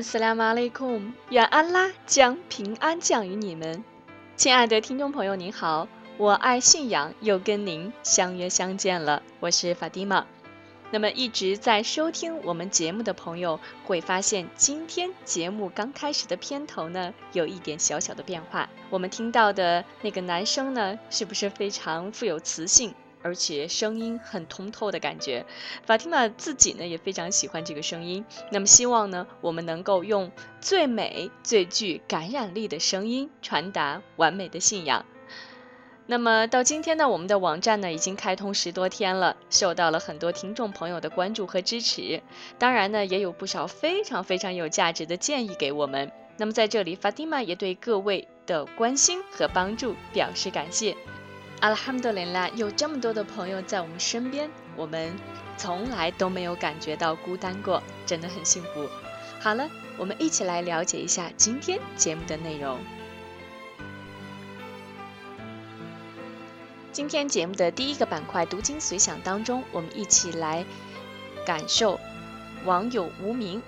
安斯拉马雷库，愿安拉将平安降于你们。亲爱的听众朋友，您好，我爱信仰，又跟您相约相见了，我是法蒂玛。那么一直在收听我们节目的朋友会发现，今天节目刚开始的片头呢，有一点小小的变化。我们听到的那个男生呢，是不是非常富有磁性，而且声音很通透的感觉？法蒂玛自己呢也非常喜欢这个声音。那么希望呢，我们能够用最美、最具感染力的声音传达完美的信仰。那么到今天呢，我们的网站呢已经开通十多天了，受到了很多听众朋友的关注和支持。当然呢，也有不少非常非常有价值的建议给我们。那么在这里，法蒂玛也对各位的关心和帮助表示感谢。阿拉哈姆德林拉，有这么多的朋友在我们身边，我们从来都没有感觉到孤单过，真的很幸福。好了，我们一起来了解一下今天节目的内容。今天节目的第一个板块“读经随想”当中，我们一起来感受网友无名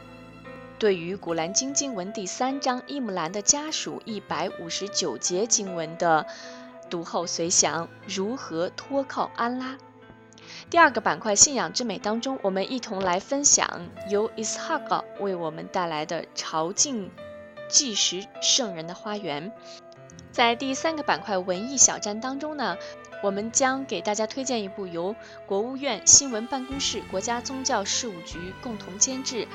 对于《古兰经》经文第三章伊姆兰的家属一百五十九节经文的读后随想，如何托靠安拉。第二个板块“信仰之美”当中，我们一同来分享由伊斯哈格为我们带来的朝觐纪实圣人的花园。在第三个板块“文艺小站”当中呢，我们将给大家推荐一部由国务院新闻办公室、国家宗教事务局共同监制，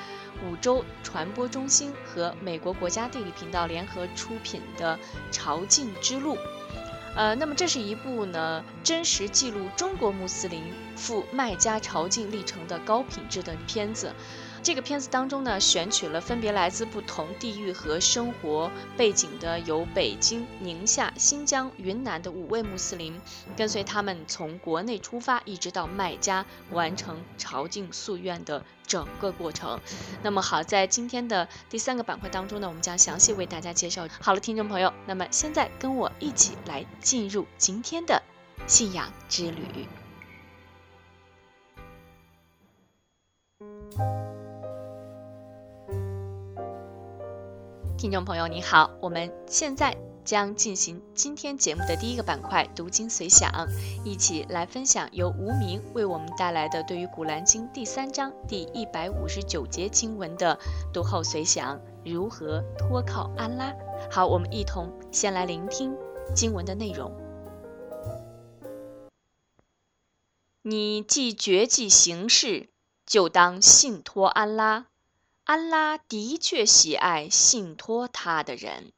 五洲传播中心和美国国家地理频道联合出品的《朝觐之路》。呃，那么这是一部呢真实记录中国穆斯林赴麦加朝觐历程的高品质的片子。这个片子当中呢，选取了分别来自不同地域和生活背景的有北京、宁夏、新疆、云南的五位穆斯林，跟随他们从国内出发，一直到麦加完成朝觐夙愿的整个过程。那么好，在今天的第三个板块当中呢，我们将详细为大家介绍。好了，听众朋友，那么现在跟我一起来进入今天的信仰之旅。听众朋友，你好，我们现在将进行今天节目的第一个板块“读经随想”，一起来分享由无名为我们带来的对于《古兰经》第三章第一百五十九节经文的读后随想，如何托靠安拉。好，我们一同先来聆听经文的内容。你既决计行事，就当信托安拉。安拉的确喜爱信托他的人。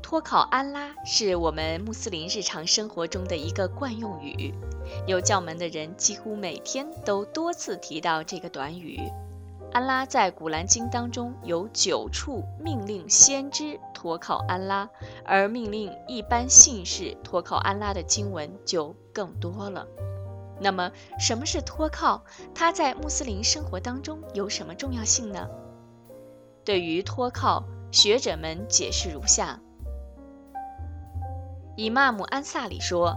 托考安拉是我们穆斯林日常生活中的一个惯用语，有教门的人几乎每天都多次提到这个短语。安拉在《古兰经》当中有九处命令先知托考安拉，而命令一般信士托考安拉的经文就更多了。那么，什么是托靠？它在穆斯林生活当中有什么重要性呢？对于托靠，学者们解释如下：以玛姆安萨里说，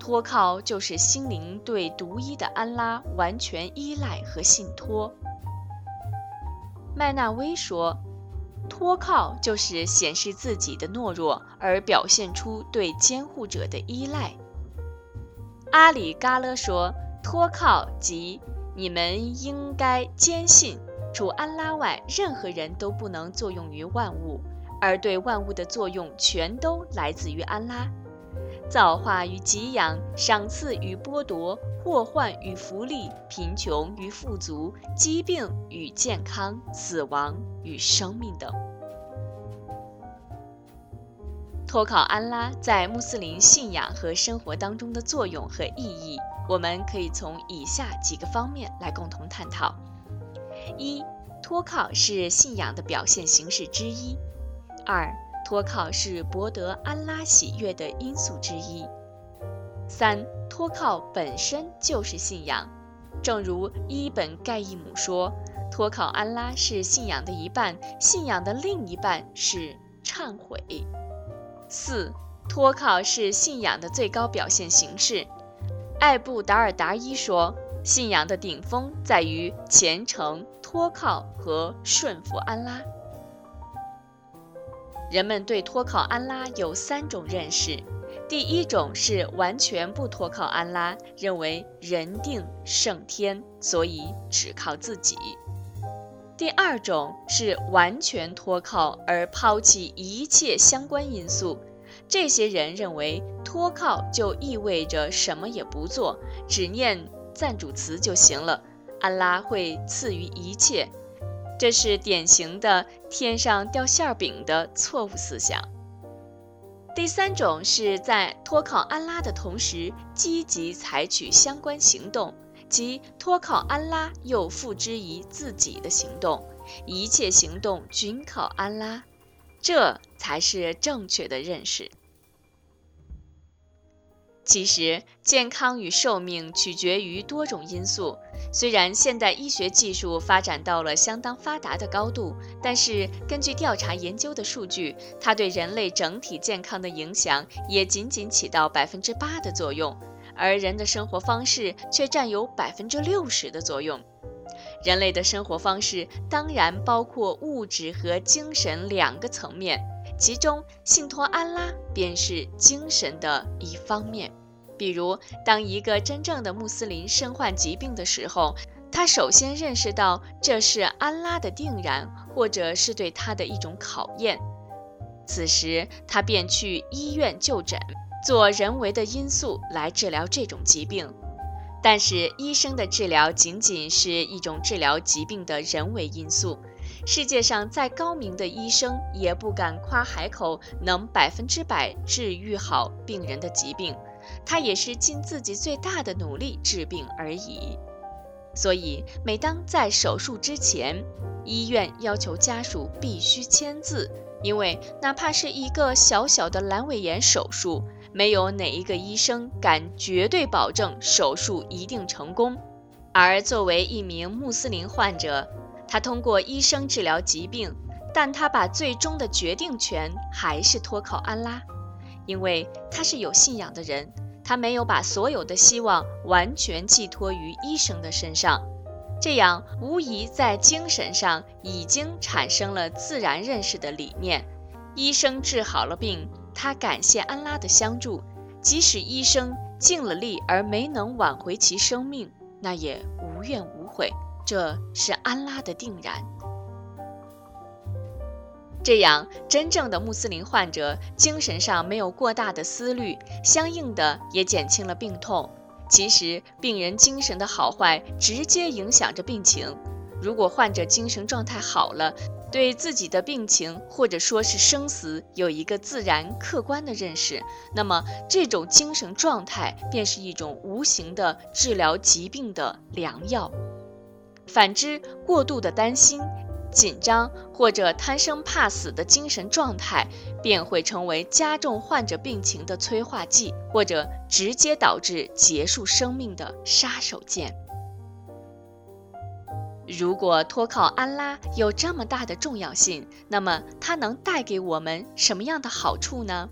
托靠就是心灵对独一的安拉完全依赖和信托。麦纳威说，托靠就是显示自己的懦弱，而表现出对监护者的依赖。阿里嘎勒说：“托靠即你们应该坚信，除安拉外，任何人都不能作用于万物，而对万物的作用全都来自于安拉。造化与给养，赏赐与剥夺，祸患与福利，贫穷与富足，疾病与健康，死亡与生命等。”托考安拉在穆斯林信仰和生活当中的作用和意义，我们可以从以下几个方面来共同探讨：一、托靠是信仰的表现形式之一；二、托靠是博得安拉喜悦的因素之一；三、托靠本身就是信仰，正如伊本盖伊姆说：“托考安拉是信仰的一半，信仰的另一半是忏悔。”四，托靠是信仰的最高表现形式。艾布达尔达伊说：“信仰的顶峰在于虔诚、托靠和顺服安拉。”人们对托靠安拉有三种认识：第一种是完全不托靠安拉，认为人定胜天，所以只靠自己；第二种是完全托靠而抛弃一切相关因素。这些人认为托靠就意味着什么也不做，只念赞主词就行了，安拉会赐予一切。这是典型的天上掉馅饼的错误思想。第三种是在托靠安拉的同时，积极采取相关行动，即托靠安拉又付之于自己的行动，一切行动均靠安拉。这才是正确的认识。其实，健康与寿命取决于多种因素。虽然现代医学技术发展到了相当发达的高度，但是根据调查研究的数据，它对人类整体健康的影响也仅仅起到百分之八的作用，而人的生活方式却占有百分之六十的作用。人类的生活方式当然包括物质和精神两个层面，其中信托安拉便是精神的一方面。比如，当一个真正的穆斯林身患疾病的时候，他首先认识到这是安拉的定然，或者是对他的一种考验。此时，他便去医院就诊，做人为的因素来治疗这种疾病。但是，医生的治疗仅仅是一种治疗疾病的人为因素。世界上再高明的医生也不敢夸海口能百分之百治愈好病人的疾病，他也是尽自己最大的努力治病而已。所以，每当在手术之前，医院要求家属必须签字，因为哪怕是一个小小的阑尾炎手术。没有哪一个医生敢绝对保证手术一定成功，而作为一名穆斯林患者，他通过医生治疗疾病，但他把最终的决定权还是托靠安拉，因为他是有信仰的人，他没有把所有的希望完全寄托于医生的身上，这样无疑在精神上已经产生了自然认识的理念，医生治好了病。他感谢安拉的相助，即使医生尽了力而没能挽回其生命，那也无怨无悔。这是安拉的定然。这样，真正的穆斯林患者精神上没有过大的思虑，相应的也减轻了病痛。其实，病人精神的好坏直接影响着病情。如果患者精神状态好了，对自己的病情或者说是生死有一个自然客观的认识，那么这种精神状态便是一种无形的治疗疾病的良药。反之，过度的担心、紧张或者贪生怕死的精神状态，便会成为加重患者病情的催化剂，或者直接导致结束生命的杀手锏。如果托靠安拉有这么大的重要性，那么它能带给我们什么样的好处呢？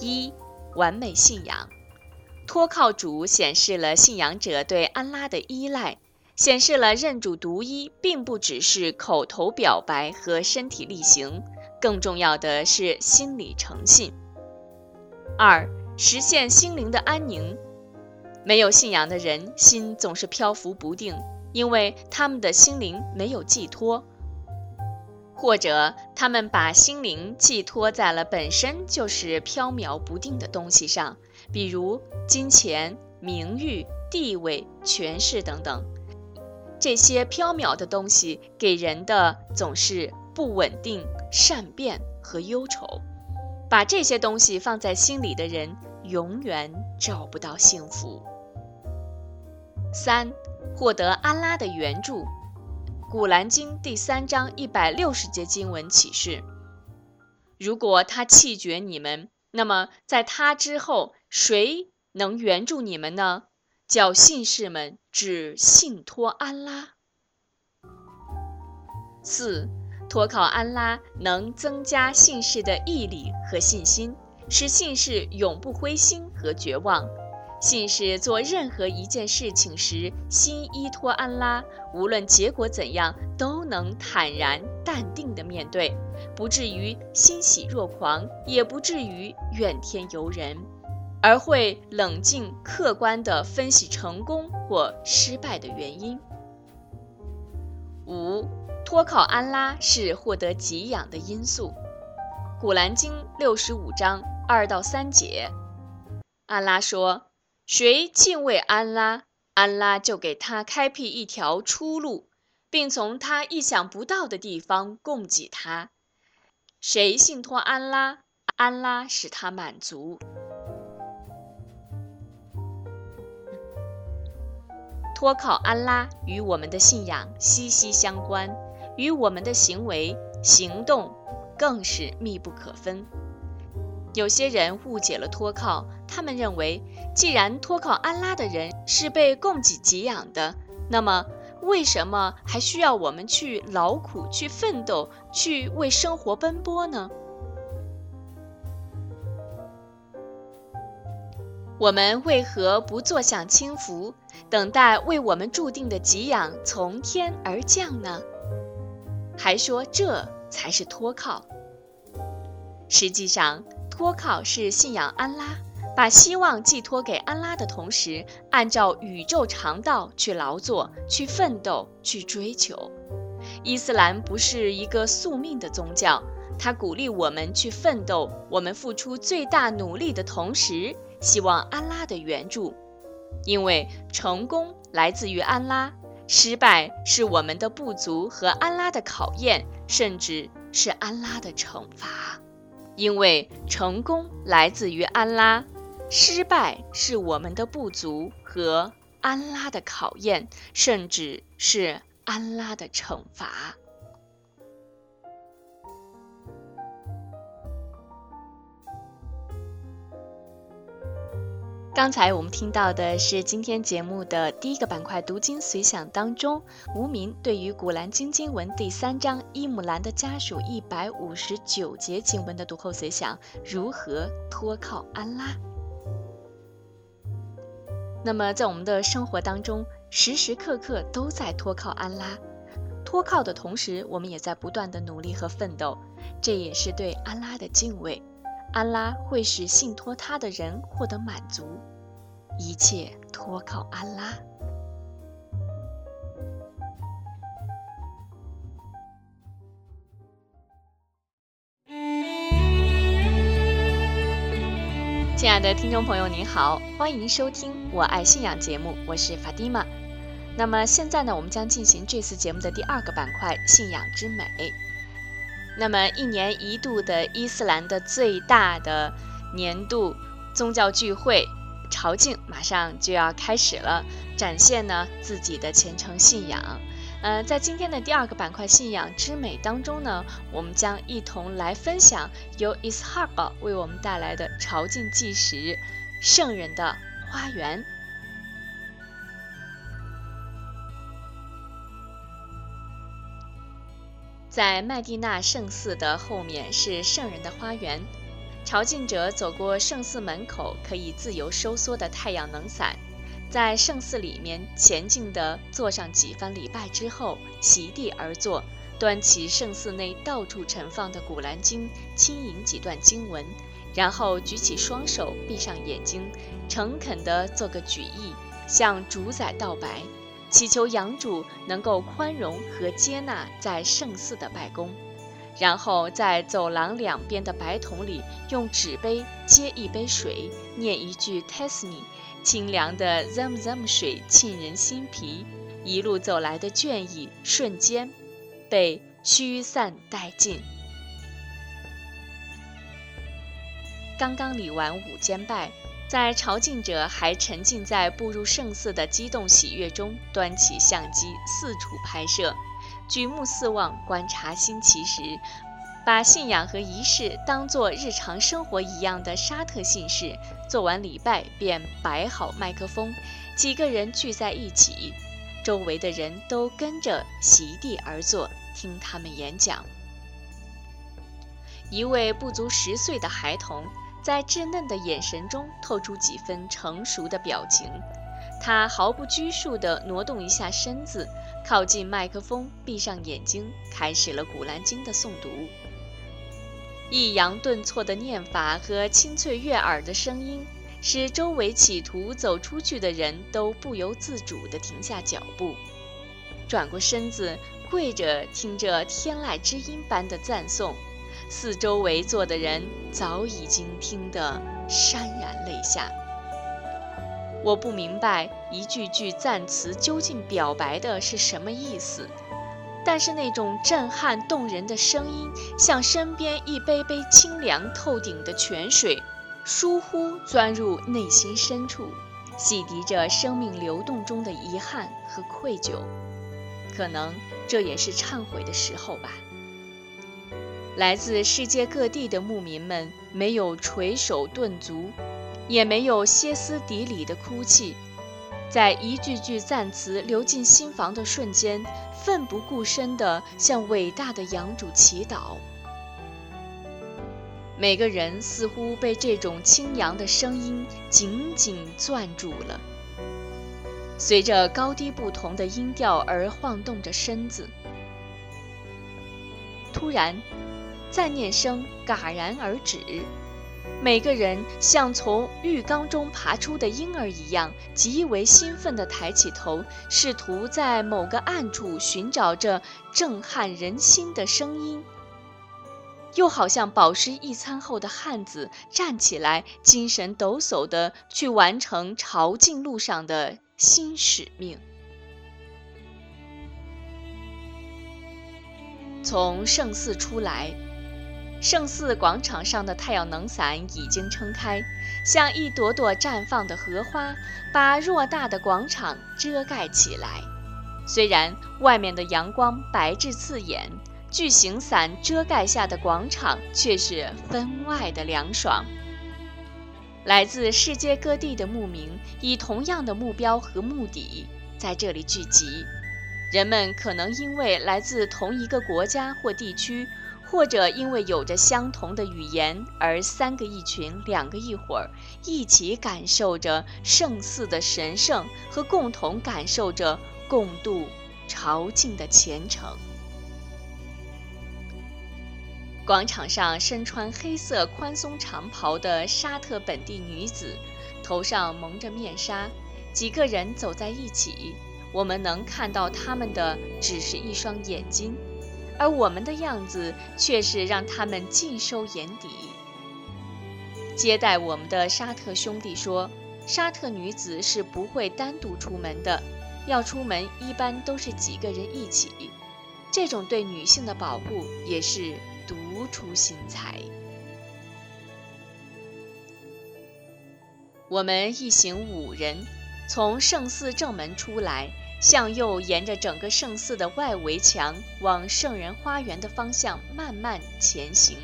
一、完美信仰，托靠主显示了信仰者对安拉的依赖，显示了认主独一并不只是口头表白和身体力行，更重要的是心理诚信。二、实现心灵的安宁，没有信仰的人心总是漂浮不定。因为他们的心灵没有寄托，或者他们把心灵寄托在了本身就是飘渺不定的东西上，比如金钱、名誉、地位、权势等等。这些飘渺的东西给人的总是不稳定、善变和忧愁。把这些东西放在心里的人，永远找不到幸福。三，获得安拉的援助。古兰经第三章一百六十节经文启示：如果他弃绝你们，那么在他之后，谁能援助你们呢？叫信士们只信托安拉。四，托靠安拉能增加信士的毅力和信心，使信士永不灰心和绝望。信士做任何一件事情时，心依托安拉，无论结果怎样，都能坦然淡定地面对，不至于欣喜若狂，也不至于怨天尤人，而会冷静客观地分析成功或失败的原因。五，托靠安拉是获得给养的因素。古兰经六十五章二到三节，安拉说。谁敬畏安拉，安拉就给他开辟一条出路，并从他意想不到的地方供给他。谁信托安拉，安拉使他满足。托靠安拉与我们的信仰息息相关，与我们的行为行动更是密不可分。有些人误解了托靠，他们认为，既然托靠安拉的人是被供给给养的，那么为什么还需要我们去劳苦、去奋斗、去为生活奔波呢？我们为何不坐享清福，等待为我们注定的给养从天而降呢？还说这才是托靠。实际上，托靠是信仰安拉，把希望寄托给安拉的同时，按照宇宙常道去劳作、去奋斗、去追求。伊斯兰不是一个宿命的宗教，它鼓励我们去奋斗，我们付出最大努力的同时，希望安拉的援助，因为成功来自于安拉，失败是我们的不足和安拉的考验，甚至是安拉的惩罚。因为成功来自于安拉，失败是我们的不足和安拉的考验，甚至是安拉的惩罚。刚才我们听到的是今天节目的第一个板块“读经随想”当中，无名对于《古兰经》经文第三章伊姆兰的家属一百五十九节经文的读后随想：如何托靠安拉？那么，在我们的生活当中，时时刻刻都在托靠安拉，托靠的同时，我们也在不断的努力和奋斗，这也是对安拉的敬畏。安拉会使信托他的人获得满足，一切托靠安拉。亲爱的听众朋友，您好，欢迎收听《我爱信仰》节目，我是法蒂玛。那么现在呢，我们将进行这次节目的第二个板块——信仰之美。那么，一年一度的伊斯兰的最大的年度宗教聚会朝觐马上就要开始了，展现呢自己的虔诚信仰。呃，在今天的第二个板块“信仰之美”当中呢，我们将一同来分享由 Ishaq 为我们带来的朝觐纪实——圣人的花园。在麦地那圣寺的后面是圣人的花园，朝觐者走过圣寺门口可以自由收缩的太阳能伞，在圣寺里面前进的做上几番礼拜之后，席地而坐，端起圣寺内到处陈放的古兰经，轻吟几段经文，然后举起双手，闭上眼睛，诚恳地做个举意，向主宰道白。祈求养主能够宽容和接纳在圣寺的拜功，然后在走廊两边的白桶里用纸杯接一杯水，念一句 tesmi，清凉的 Zamzam 水沁人心脾，一路走来的倦意瞬间被驱散殆尽。刚刚礼完午间拜，在朝觐者还沉浸在步入圣寺的激动喜悦中，端起相机四处拍摄，举目四望观察新奇时，把信仰和仪式当作日常生活一样的沙特信士，做完礼拜便摆好麦克风，几个人聚在一起，周围的人都跟着席地而坐，听他们演讲。一位不足十岁的孩童，在稚嫩的眼神中透出几分成熟的表情。他毫不拘束地挪动一下身子，靠近麦克风，闭上眼睛，开始了《古兰经》的诵读。抑扬顿挫的念法和清脆悦耳的声音，使周围企图走出去的人都不由自主地停下脚步，转过身子，跪着听着天籁之音般的赞颂。四周围坐的人早已经听得潸然泪下。我不明白一句句赞词究竟表白的是什么意思，但是那种震撼动人的声音，像身边一杯杯清凉透顶的泉水，疏忽钻入内心深处，洗涤着生命流动中的遗憾和愧疚。可能这也是忏悔的时候吧。来自世界各地的牧民们没有垂手顿足，也没有歇斯底里的哭泣，在一句句赞词流进心房的瞬间，奋不顾身地向伟大的羊主祈祷。每个人似乎被这种清扬的声音紧紧攥住了，随着高低不同的音调而晃动着身子。突然。赞念声戛然而止，每个人像从浴缸中爬出的婴儿一样，极为兴奋地抬起头，试图在某个暗处寻找着震撼人心的声音。又好像饱食一餐后的汉子站起来，精神抖擞地去完成朝觐路上的新使命。从圣寺出来。圣寺广场上的太阳能伞已经撑开，像一朵朵绽放的荷花，把偌大的广场遮盖起来。虽然外面的阳光白炽刺眼，巨型伞遮盖下的广场却是分外的凉爽。来自世界各地的牧民以同样的目标和目的在这里聚集，人们可能因为来自同一个国家或地区。或者因为有着相同的语言，而三个一群，两个一伙儿，一起感受着圣寺的神圣和共同感受着共度朝觐的虔诚。广场上身穿黑色宽松长袍的沙特本地女子，头上蒙着面纱，几个人走在一起，我们能看到他们的只是一双眼睛。而我们的样子却是让他们尽收眼底。接待我们的沙特兄弟说：“沙特女子是不会单独出门的，要出门一般都是几个人一起。这种对女性的保护也是独出心裁。”我们一行五人从圣寺正门出来。向右沿着整个圣寺的外围墙往圣人花园的方向慢慢前行。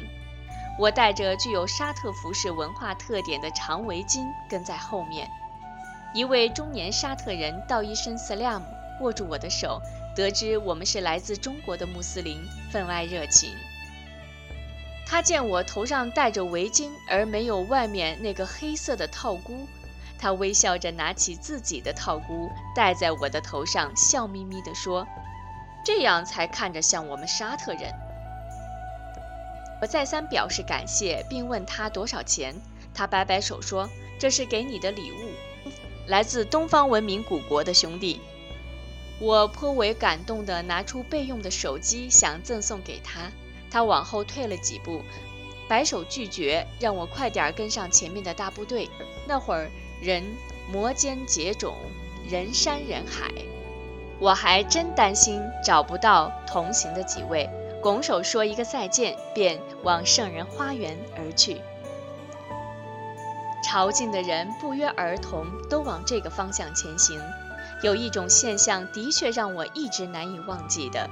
我带着具有沙特服饰文化特点的长围巾跟在后面。一位中年沙特人道一声 “salam”，握住我的手，得知我们是来自中国的穆斯林，分外热情。他见我头上戴着围巾，而没有外面那个黑色的套箍。他微笑着拿起自己的套箍戴在我的头上，笑眯眯地说：“这样才看着像我们沙特人。”我再三表示感谢，并问他多少钱。他摆摆手说：“这是给你的礼物，来自东方文明古国的兄弟。”我颇为感动地拿出备用的手机，想赠送给他。他往后退了几步，摆手拒绝，让我快点跟上前面的大部队。那会儿。人摩肩接踵，人山人海，我还真担心找不到同行的几位，拱手说一个再见，便往圣人花园而去。朝觐的人不约而同都往这个方向前行。有一种现象的确让我一直难以忘记的：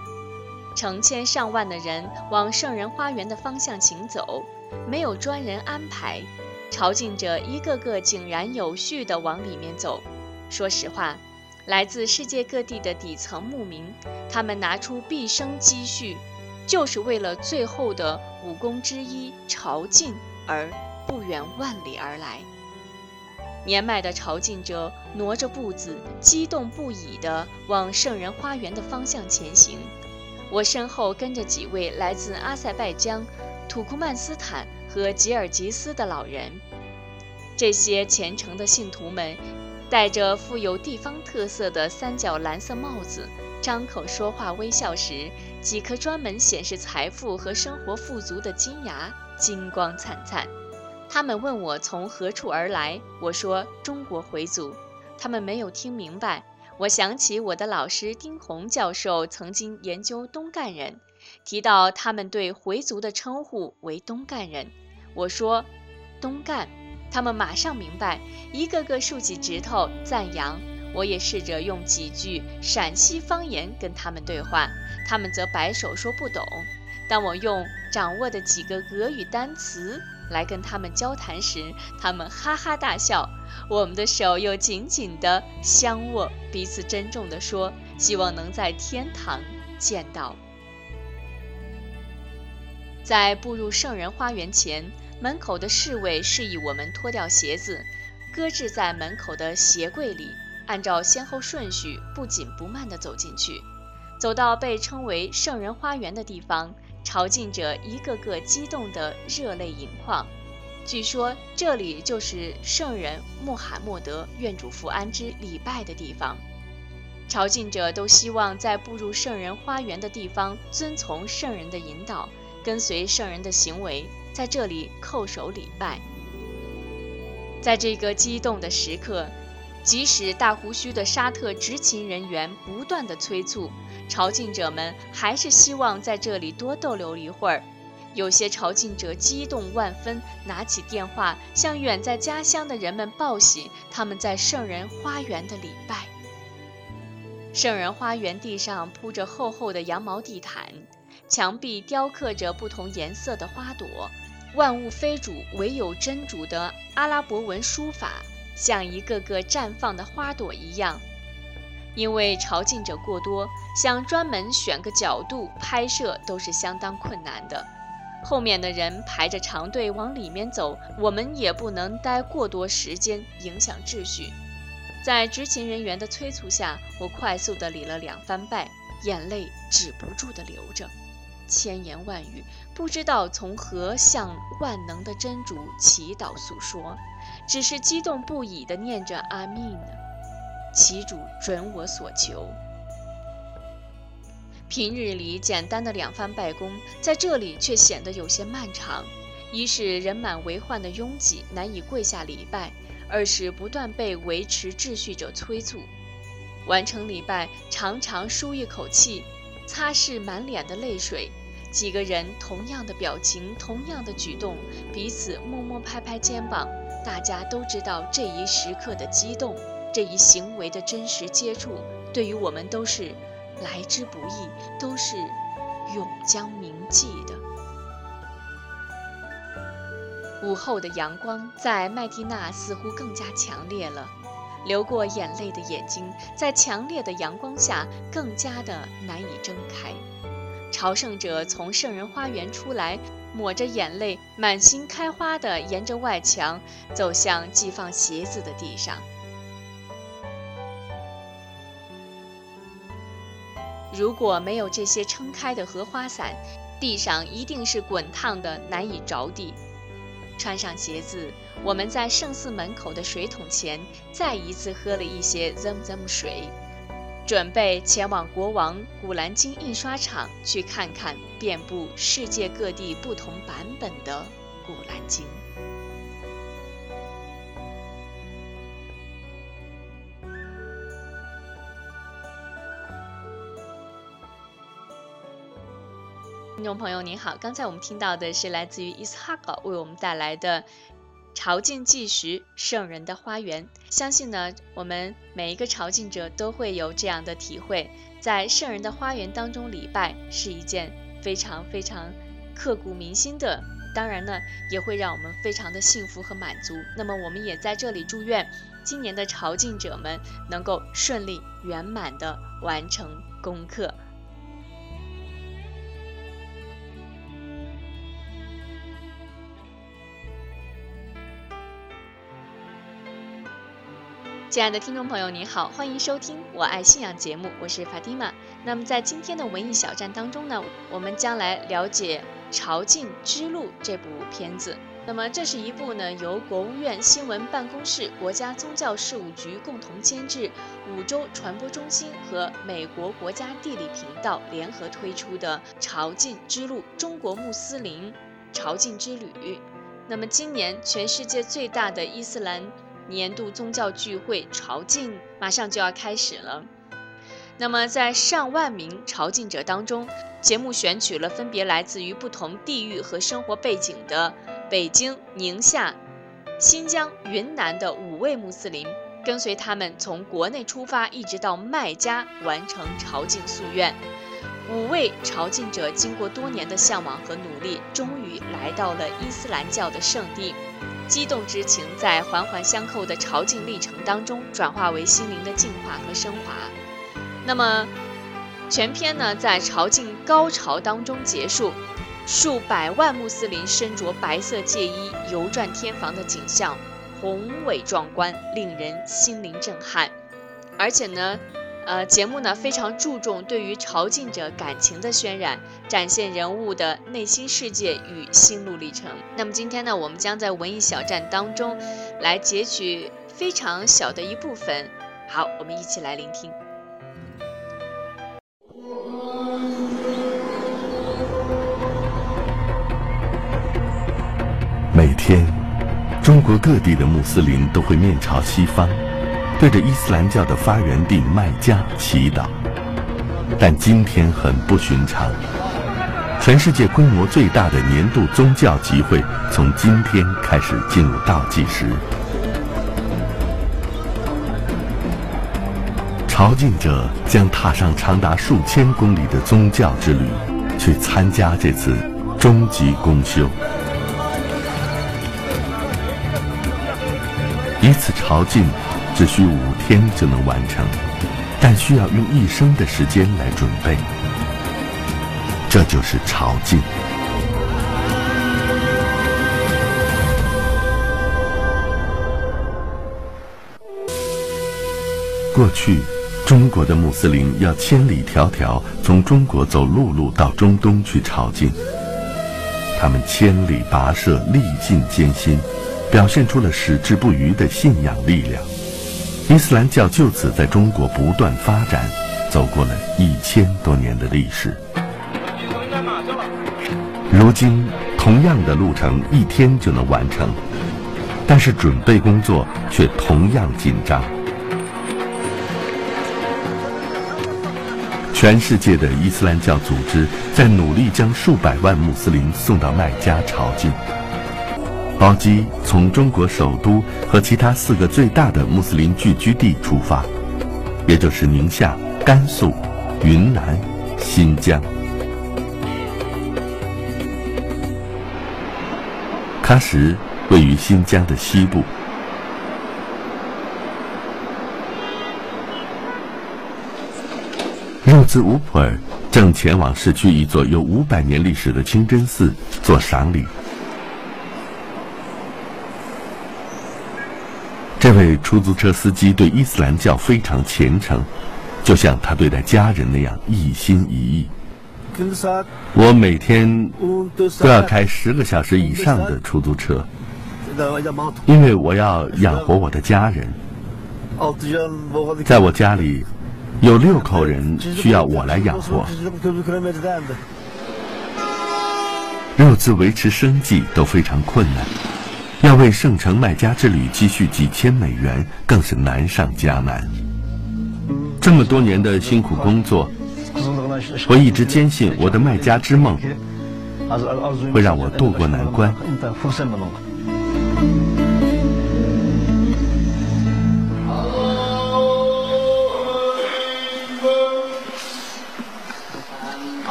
成千上万的人往圣人花园的方向行走，没有专人安排，朝觐者一个个井然有序地往里面走。说实话，来自世界各地的底层牧民，他们拿出毕生积蓄，就是为了最后的五功之一朝觐而不远万里而来。年迈的朝觐者挪着步子，激动不已地往圣人花园的方向前行。我身后跟着几位来自阿塞拜疆、土库曼斯坦和吉尔吉斯的老人。这些虔诚的信徒们戴着富有地方特色的三角蓝色帽子，张口说话、微笑时，几颗专门显示财富和生活富足的金牙金光灿灿。他们问我从何处而来，我说中国回族。他们没有听明白。我想起我的老师丁红教授曾经研究东干人，提到他们对回族的称呼为东干人。我说东干，他们马上明白，一个个竖起指头赞扬。我也试着用几句陕西方言跟他们对话，他们则摆手说不懂。当我用掌握的几个俄语单词。来跟他们交谈时，他们哈哈大笑，我们的手又紧紧地相握，彼此珍重地说：“希望能在天堂见到。”在步入圣人花园前，门口的侍卫示意我们脱掉鞋子，搁置在门口的鞋柜里，按照先后顺序，不紧不慢地走进去。走到被称为圣人花园的地方。朝觐者一个个激动得热泪盈眶。据说这里就是圣人穆罕默德愿主福安之礼拜的地方。朝觐者都希望在步入圣人花园的地方遵从圣人的引导，跟随圣人的行为，在这里叩首礼拜。在这个激动的时刻，即使大胡须的沙特执勤人员不断的催促。朝觐者们还是希望在这里多逗留一会儿。有些朝觐者激动万分，拿起电话向远在家乡的人们报喜他们在圣人花园的礼拜。圣人花园地上铺着厚厚的羊毛地毯，墙壁雕刻着不同颜色的花朵，万物非主，唯有真主的阿拉伯文书法，像一个个绽放的花朵一样。因为朝觐者过多，想专门选个角度拍摄都是相当困难的。后面的人排着长队往里面走，我们也不能待过多时间，影响秩序。在执勤人员的催促下，我快速地礼了两番拜，眼泪止不住地流着，千言万语不知道从何向万能的真主祈祷诉说，只是激动不已地念着阿弥呢。祈主准我所求。平日里简单的两番拜功，在这里却显得有些漫长。一是人满为患的拥挤，难以跪下礼拜；二是不断被维持秩序者催促。完成礼拜，常常舒一口气，擦拭满脸的泪水。几个人同样的表情，同样的举动，彼此默默拍拍肩膀。大家都知道这一时刻的激动。这一行为的真实接触，对于我们都是来之不易，都是永将铭记的。午后的阳光在麦地那似乎更加强烈了，流过眼泪的眼睛在强烈的阳光下更加的难以睁开。朝圣者从圣人花园出来，抹着眼泪，满心开花的沿着外墙走向寄放鞋子的地上。如果没有这些撑开的荷花伞，地上一定是滚烫的，难以着地。穿上鞋子，我们在圣寺门口的水桶前再一次喝了一些 Zamzam 水，准备前往国王古兰经印刷厂去看看遍布世界各地不同版本的古兰经。听众朋友您好，刚才我们听到的是来自于伊斯哈格为我们带来的朝觐纪时，圣人的花园。相信呢，我们每一个朝觐者都会有这样的体会，在圣人的花园当中礼拜是一件非常非常刻骨铭心的，当然呢，也会让我们非常的幸福和满足。那么，我们也在这里祝愿今年的朝觐者们能够顺利圆满的完成功课。亲爱的听众朋友，你好，欢迎收听《我爱信仰》节目，我是法蒂玛。那么在今天的文艺小站当中呢，我们将来了解《朝觐之路》这部片子。那么这是一部呢由国务院新闻办公室、国家宗教事务局共同监制，五洲传播中心和美国国家地理频道联合推出的《朝觐之路：中国穆斯林朝觐之旅》。那么今年全世界最大的伊斯兰。年度宗教聚会朝觐马上就要开始了。那么，在上万名朝觐者当中，节目选取了分别来自于不同地域和生活背景的北京、宁夏、新疆、云南的五位穆斯林，跟随他们从国内出发，一直到麦加完成朝觐夙愿。五位朝觐者经过多年的向往和努力，终于来到了伊斯兰教的圣地。激动之情在环环相扣的朝觐历程当中转化为心灵的净化和升华。那么，全篇呢在朝觐高潮当中结束，数百万穆斯林身着白色戒衣游转天房的景象宏伟壮观，令人心灵震撼。而且呢。呃，节目呢非常注重对于朝觐者感情的渲染，展现人物的内心世界与心路历程。那么今天呢，我们将在文艺小站当中来截取非常小的一部分。好，我们一起来聆听。每天，中国各地的穆斯林都会面朝西方。对着伊斯兰教的发源地麦加祈祷，但今天很不寻常。全世界规模最大的年度宗教集会从今天开始进入倒计时。朝觐者将踏上长达数千公里的宗教之旅，去参加这次终极公休。一次朝觐。只需五天就能完成，但需要用一生的时间来准备。这就是朝觐。过去，中国的穆斯林要千里迢迢从中国走陆路到中东去朝觐，他们千里跋涉，历尽艰辛，表现出了矢志不渝的信仰力量。伊斯兰教就此在中国不断发展，走过了一千多年的历史。如今，同样的路程一天就能完成，但是准备工作却同样紧张。全世界的伊斯兰教组织在努力将数百万穆斯林送到麦加朝觐。包机从中国首都和其他四个最大的穆斯林聚居地出发，也就是宁夏、甘肃、云南、新疆。喀什位于新疆的西部。肉孜乌普尔正前往市区一座有五百年历史的清真寺做赏礼。这位出租车司机对伊斯兰教非常虔诚，就像他对待家人那样一心一意。我每天都要开十个小时以上的出租车，因为我要养活我的家人。在我家里，有六口人需要我来养活，肉自维持生计都非常困难。要为圣城卖家之旅积蓄几千美元，更是难上加难。这么多年的辛苦工作，我一直坚信我的卖家之梦会让我渡过难关。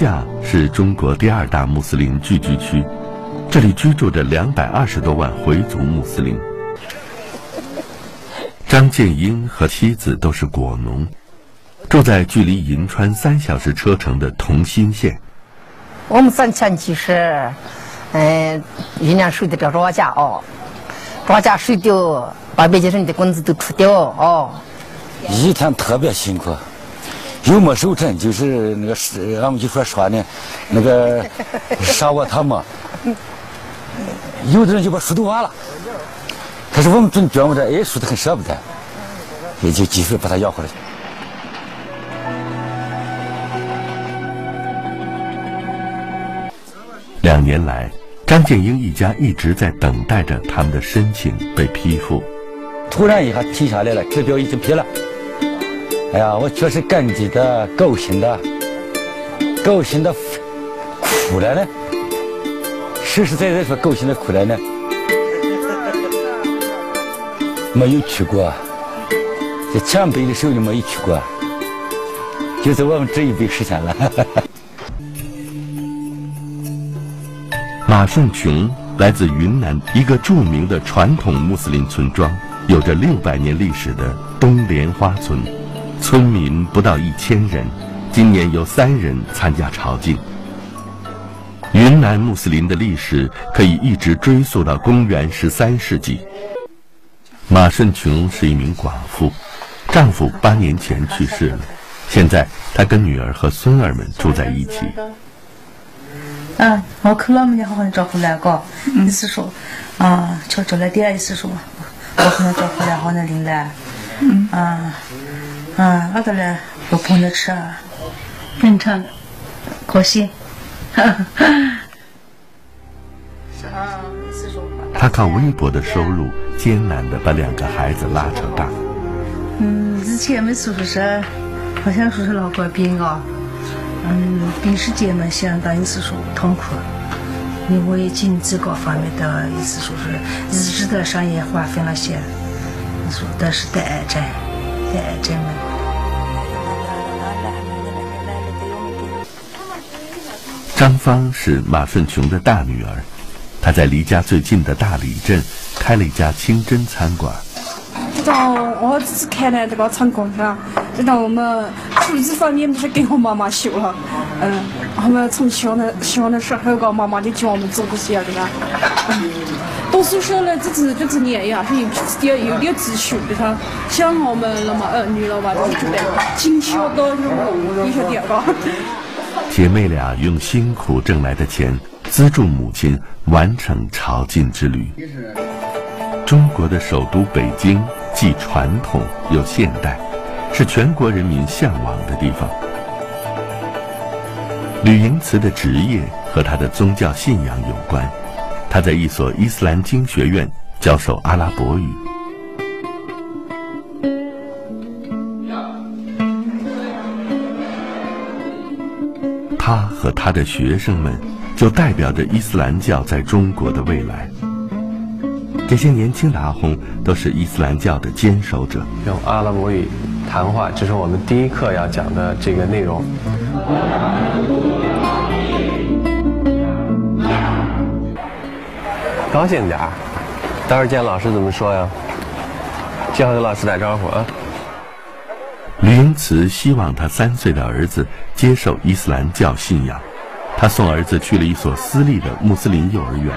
夏是中国第二大穆斯林聚居区，这里居住着两百二十多万回族穆斯林。张建英和妻子都是果农，住在距离银川三小时车程的同心县。我们挣钱就是，嗯，一年收的这庄稼哦，庄稼收掉，把别些人的工资都出掉哦。一天特别辛苦，又没收成，就是那个是，俺们就说说呢，那个杀我他妈，有的人就把树都挖了。可是我们总觉悟着，哎，树的很舍不得，也就继续把它要回来。两年来，张建英一家一直在等待着他们的申请被批复。突然一下停下来了，指标已经批了。哎呀，我确实感激的、高兴的、高兴的哭了呢。实实在在说，高兴的哭了呢。没有去过，在前辈的手里没有去过，就在我们这一辈实现了。马顺琼来自云南一个著名的传统穆斯林村庄，有着六百年历史的东莲花村，村民不到一千人，今年有三人参加朝觐。云南穆斯林的历史可以一直追溯到公元十三世纪。马顺琼是一名寡妇，丈夫八年前去世了，现在她跟女儿和孙儿们住在一起。啊，我看老母亲好好的照顾来个，意思说，啊，瞧着来点意思说，我可能照顾来好的领来，啊，啊，那个嘞，我捧着吃啊，正常，高兴，哈哈。啊，意思说。他靠微薄的收入，艰难地把两个孩子拉扯大。嗯，以前没叔叔说，好像说是老过病啊。嗯，病时间嘛，相当于是说痛苦，因为经济各方面的意思说是一直在上也花费了些，说但是得癌症，得癌症了。张芳是马顺琼的大女儿。她在离家最近的大理镇开了一家清真餐馆。这种我只是开了这个成功是吧？这种我们厨艺方面不是给我妈妈学了，嗯，我们从小的小的时候个妈妈就教我们做这些对吧？嗯，读书时候呢，这是这几年呀是有点有点积蓄的哈，像我们那么儿女了吧，就觉得尽孝道是有些点吧。姐妹俩用辛苦挣来的钱。资助母亲完成朝觐之旅。中国的首都北京既传统又现代，是全国人民向往的地方。吕莹慈的职业和她的宗教信仰有关，他在一所伊斯兰经学院教授阿拉伯语。他和他的学生们。就代表着伊斯兰教在中国的未来。这些年轻的阿訇都是伊斯兰教的坚守者。用阿拉伯语谈话，这是我们第一课要讲的这个内容。高兴点儿，待会儿见老师怎么说呀？最好给老师打招呼啊。吕英慈希望他三岁的儿子接受伊斯兰教信仰。他送儿子去了一所私立的穆斯林幼儿园。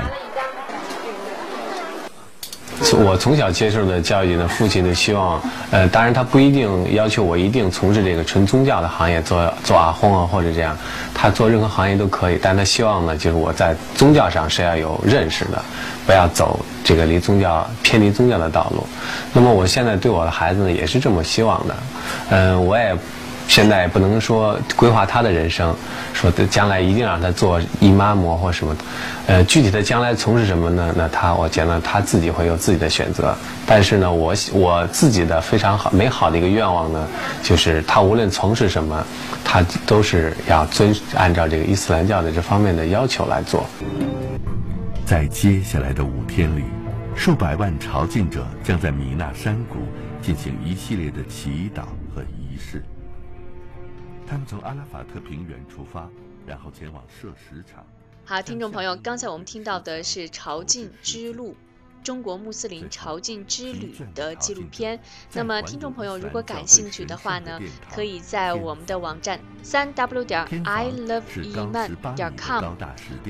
我从小接受的教育呢，父亲的希望，呃，当然他不一定要求我一定从事这个纯宗教的行业，做做阿訇啊或者这样，他做任何行业都可以，但他希望呢，就是我在宗教上是要有认识的，不要走这个离宗教偏离宗教的道路。那么我现在对我的孩子呢，也是这么希望的，嗯，我也。现在不能说规划他的人生，说将来一定让他做姨妈模或什么，呃，具体的将来从事什么呢？那他，我觉得他自己会有自己的选择。但是呢，我我自己的非常好美好的一个愿望呢，就是他无论从事什么，他都是要遵按照这个伊斯兰教的这方面的要求来做。在接下来的五天里，数百万朝觐者将在米纳山谷进行一系列的祈祷。他们从阿拉法特平原出发，然后前往射石场。好，听众朋友，刚才我们听到的是朝觐之路。中国穆斯林朝觐之旅的纪录片。那么，听众朋友如果感兴趣的话呢，可以在我们的网站三 w 点 i love iman 点 com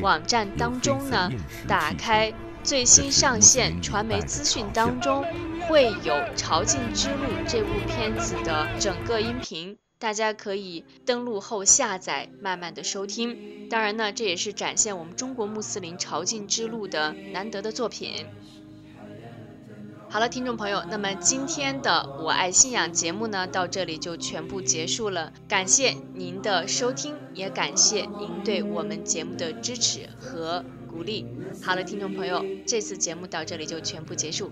网站当中呢，打开最新上线传媒资讯当中，会有《朝觐之路》这部片子的整个音频，大家可以登录后下载，慢慢的收听。当然呢，这也是展现我们中国穆斯林朝觐之路的难得的作品。好了，听众朋友，那么今天的《我爱信仰》节目呢，到这里就全部结束了。感谢您的收听，也感谢您对我们节目的支持和鼓励。好了，听众朋友，这次节目到这里就全部结束，